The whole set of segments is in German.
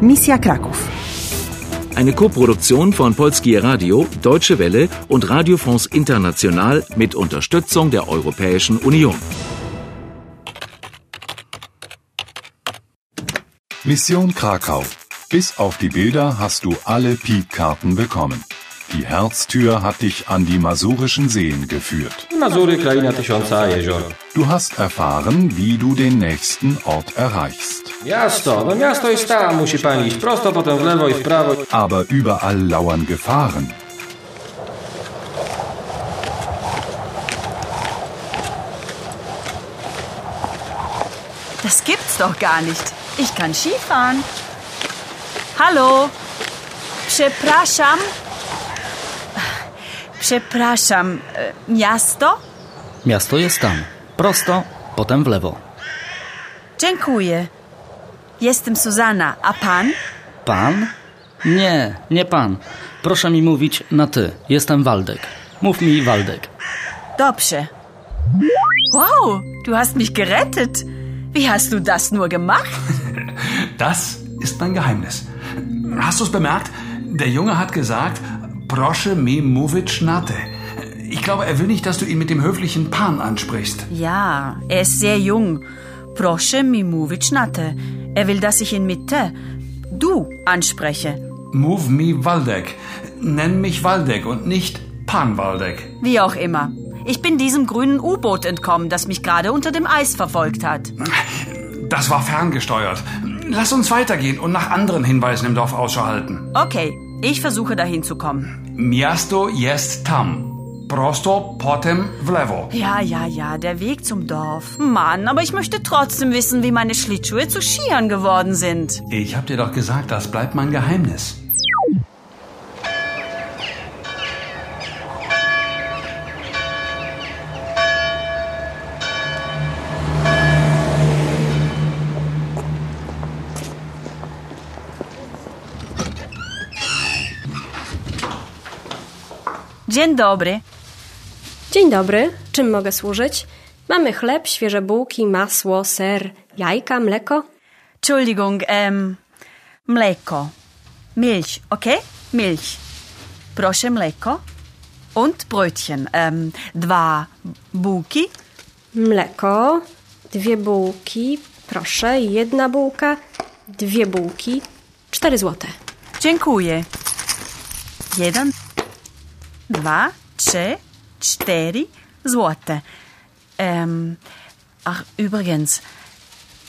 Misja Kraków. Eine Koproduktion von Polskie Radio, Deutsche Welle und Radio France International mit Unterstützung der Europäischen Union. Mission Krakau. Bis auf die Bilder hast du alle Piepkarten bekommen. Die Herztür hat dich an die masurischen Seen geführt. Du hast erfahren, wie du den nächsten Ort erreichst. Miasto, no miasto jest tam, musi pani iść prosto, potem w lewo i w prawo. Aber überall lauern Gefahren. Das gibt's doch gar nicht. Ich kann Skifahren. Hallo. Przepraszam. Przepraszam. e, Miasto? Miasto jest tam. Prosto, potem w lewo. Dziękuję. Jestem Susanna, a pan? Pan? Nie, nie pan. Proszę mi mówić na ty. Jestem Waldek. Mów mi Waldek. Dobrze. Wow, du hast mich gerettet. Wie hast du das nur gemacht? Das ist mein Geheimnis. Hast du es bemerkt? Der Junge hat gesagt, Proszę mi mówić na ty. Ich glaube, er will nicht, dass du ihn mit dem höflichen Pan ansprichst. Ja, er ist sehr jung. Proszę mi mówić na te. Er will, dass ich ihn mit te, du anspreche. Move me Waldeck. Nenn mich Waldeck und nicht Pan Waldeck. Wie auch immer. Ich bin diesem grünen U-Boot entkommen, das mich gerade unter dem Eis verfolgt hat. Das war ferngesteuert. Lass uns weitergehen und nach anderen Hinweisen im Dorf Ausschau halten. Okay, ich versuche dahin zu kommen. Miasto jest tam. Prosto potem w lewo. Ja, ja, ja, der Weg zum Dorf. Mann, aber ich möchte trotzdem wissen, wie meine Schlittschuhe zu Skiern geworden sind. Ich hab dir doch gesagt, das bleibt mein Geheimnis. Dzień dobry. Dzień dobry, czym mogę służyć? Mamy chleb, świeże bułki, masło, ser, jajka, mleko. Entschuldigung, mleko. Milch, okay? Milch. Proszę mleko. Und Brötchen. Dwa bułki. Mleko, dwie bułki, proszę, jedna bułka, dwie bułki, cztery złote. Dziękuję. Jeden, dwa, trzy, cztery złote. Ähm, ach, übrigens,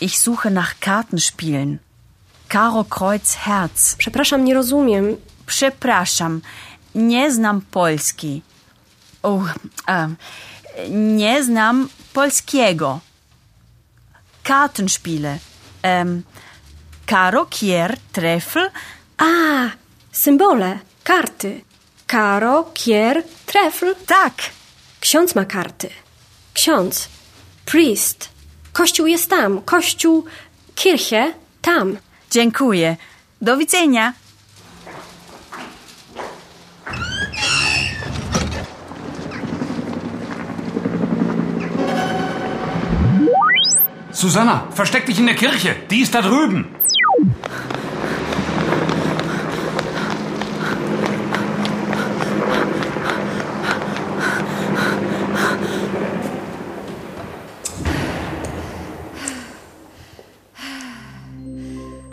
ich suche nach Kartenspielen. Karo Kreuz Herz. Przepraszam, nie rozumiem. Przepraszam, nie znam Polski. O, ähm, nie znam polskiego. Kartenspiele. Ähm, Karo, Kier, Treffel. A, symbole, karty. Karo, kier, trefl. Tak, Ksiądz ma karty. Ksiądz. Priest. Kościół jest tam. Kościół, kirche, tam. dziękuję. Do widzenia. Susanna, versteck dich in der Kirche. Die ist da drüben.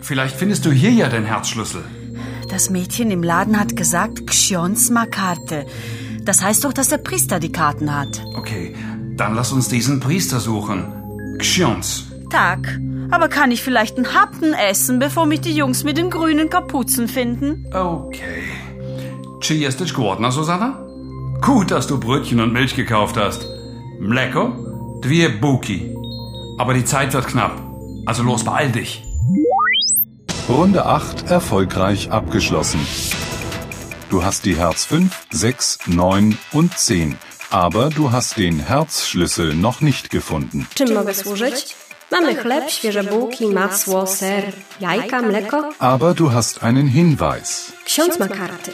Vielleicht findest du hier ja den Herzschlüssel. Das Mädchen im Laden hat gesagt, Ksiądz ma Karte. Das heißt doch, dass der Priester die Karten hat. Okay, dann lass uns diesen Priester suchen. Ksiądz. Tak, aber kann ich vielleicht einen Happen essen, bevor mich die Jungs mit den grünen Kapuzen finden? Okay. Czy jesteś głodna, Susanna? Gut, dass du Brötchen und Milch gekauft hast. Mleko, dwie buki. Aber die Zeit wird knapp. Also los, beeil dich. Runde 8 erfolgreich abgeschlossen. Du hast die Herz 5, 6, 9 und 10. Aber du hast den Herzschlüssel noch nicht gefunden. Czym mogę służyć? Mamy chleb, świeże bułki, masło, ser, jajka, mleko. Aber du hast einen Hinweis. Ksiądz ma karty.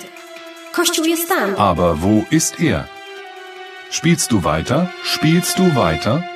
Kościół jest tam. Aber wo ist er? Spielst du weiter? Spielst du weiter?